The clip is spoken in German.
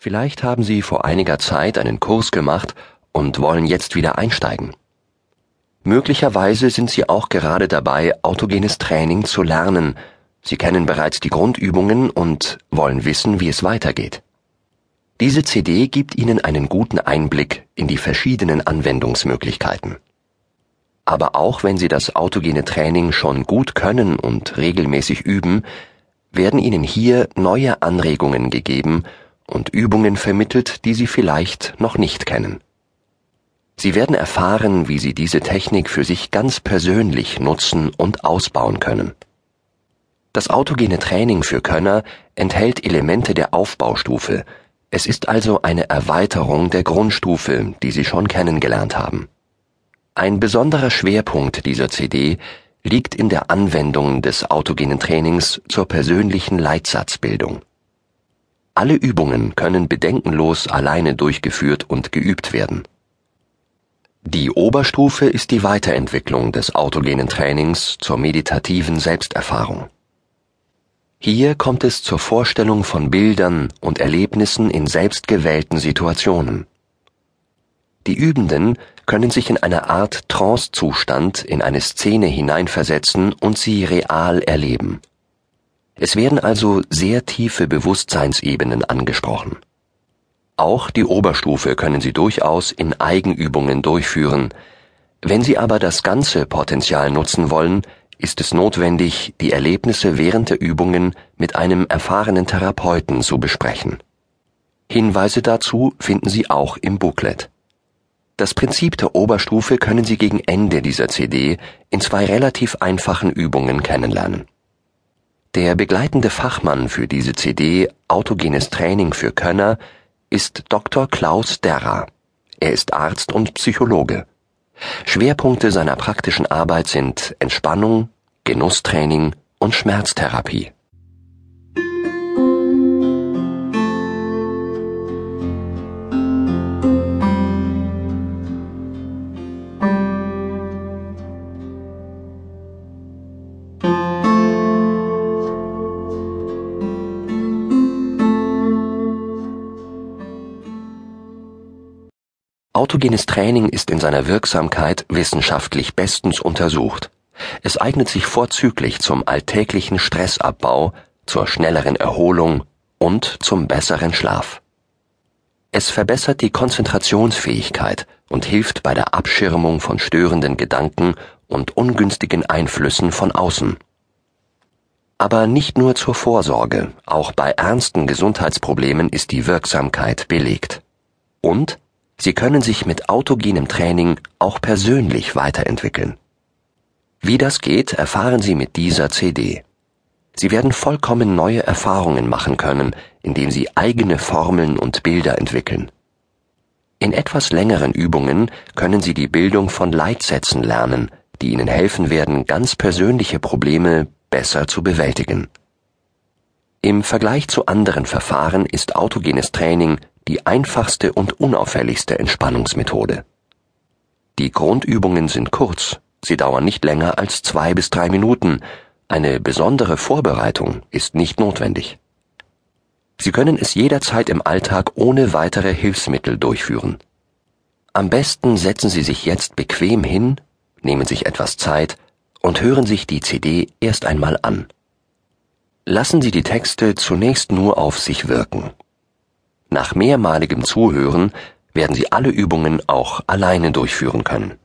Vielleicht haben Sie vor einiger Zeit einen Kurs gemacht und wollen jetzt wieder einsteigen. Möglicherweise sind Sie auch gerade dabei, autogenes Training zu lernen. Sie kennen bereits die Grundübungen und wollen wissen, wie es weitergeht. Diese CD gibt Ihnen einen guten Einblick in die verschiedenen Anwendungsmöglichkeiten. Aber auch wenn Sie das autogene Training schon gut können und regelmäßig üben, werden Ihnen hier neue Anregungen gegeben, und Übungen vermittelt, die Sie vielleicht noch nicht kennen. Sie werden erfahren, wie Sie diese Technik für sich ganz persönlich nutzen und ausbauen können. Das autogene Training für Könner enthält Elemente der Aufbaustufe, es ist also eine Erweiterung der Grundstufe, die Sie schon kennengelernt haben. Ein besonderer Schwerpunkt dieser CD liegt in der Anwendung des autogenen Trainings zur persönlichen Leitsatzbildung. Alle Übungen können bedenkenlos alleine durchgeführt und geübt werden. Die Oberstufe ist die Weiterentwicklung des autogenen Trainings zur meditativen Selbsterfahrung. Hier kommt es zur Vorstellung von Bildern und Erlebnissen in selbstgewählten Situationen. Die Übenden können sich in einer Art Trancezustand in eine Szene hineinversetzen und sie real erleben. Es werden also sehr tiefe Bewusstseinsebenen angesprochen. Auch die Oberstufe können Sie durchaus in Eigenübungen durchführen. Wenn Sie aber das ganze Potenzial nutzen wollen, ist es notwendig, die Erlebnisse während der Übungen mit einem erfahrenen Therapeuten zu besprechen. Hinweise dazu finden Sie auch im Booklet. Das Prinzip der Oberstufe können Sie gegen Ende dieser CD in zwei relativ einfachen Übungen kennenlernen. Der begleitende Fachmann für diese CD Autogenes Training für Könner ist Dr. Klaus Derrer. Er ist Arzt und Psychologe. Schwerpunkte seiner praktischen Arbeit sind Entspannung, Genusstraining und Schmerztherapie. Autogenes Training ist in seiner Wirksamkeit wissenschaftlich bestens untersucht. Es eignet sich vorzüglich zum alltäglichen Stressabbau, zur schnelleren Erholung und zum besseren Schlaf. Es verbessert die Konzentrationsfähigkeit und hilft bei der Abschirmung von störenden Gedanken und ungünstigen Einflüssen von außen. Aber nicht nur zur Vorsorge, auch bei ernsten Gesundheitsproblemen ist die Wirksamkeit belegt. Und Sie können sich mit autogenem Training auch persönlich weiterentwickeln. Wie das geht, erfahren Sie mit dieser CD. Sie werden vollkommen neue Erfahrungen machen können, indem Sie eigene Formeln und Bilder entwickeln. In etwas längeren Übungen können Sie die Bildung von Leitsätzen lernen, die Ihnen helfen werden, ganz persönliche Probleme besser zu bewältigen. Im Vergleich zu anderen Verfahren ist autogenes Training die einfachste und unauffälligste Entspannungsmethode. Die Grundübungen sind kurz, sie dauern nicht länger als zwei bis drei Minuten, eine besondere Vorbereitung ist nicht notwendig. Sie können es jederzeit im Alltag ohne weitere Hilfsmittel durchführen. Am besten setzen Sie sich jetzt bequem hin, nehmen sich etwas Zeit und hören sich die CD erst einmal an. Lassen Sie die Texte zunächst nur auf sich wirken. Nach mehrmaligem Zuhören werden Sie alle Übungen auch alleine durchführen können